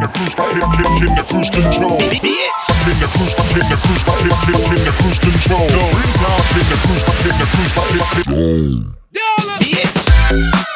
In the cruise control. In the cruise, in the cruise, in the cruise, in the cruise control. Inside in the cruise, in the cruise, in the in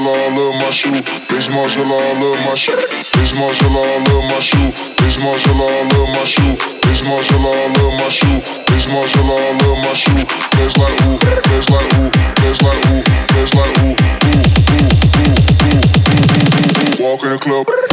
martial law, love my shoe. Bitch martial law, love my shoe. Bitch martial I love my shoe. Bitch martial I love my shoe. Bitch martial I love my shoe. Bitch martial law, love my shoe. That's like ooh, that's like ooh, that's like ooh, that's like ooh, ooh, ooh, ooh, ooh, ooh, ooh, ooh, ooh. Walk in the club.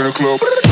in the club.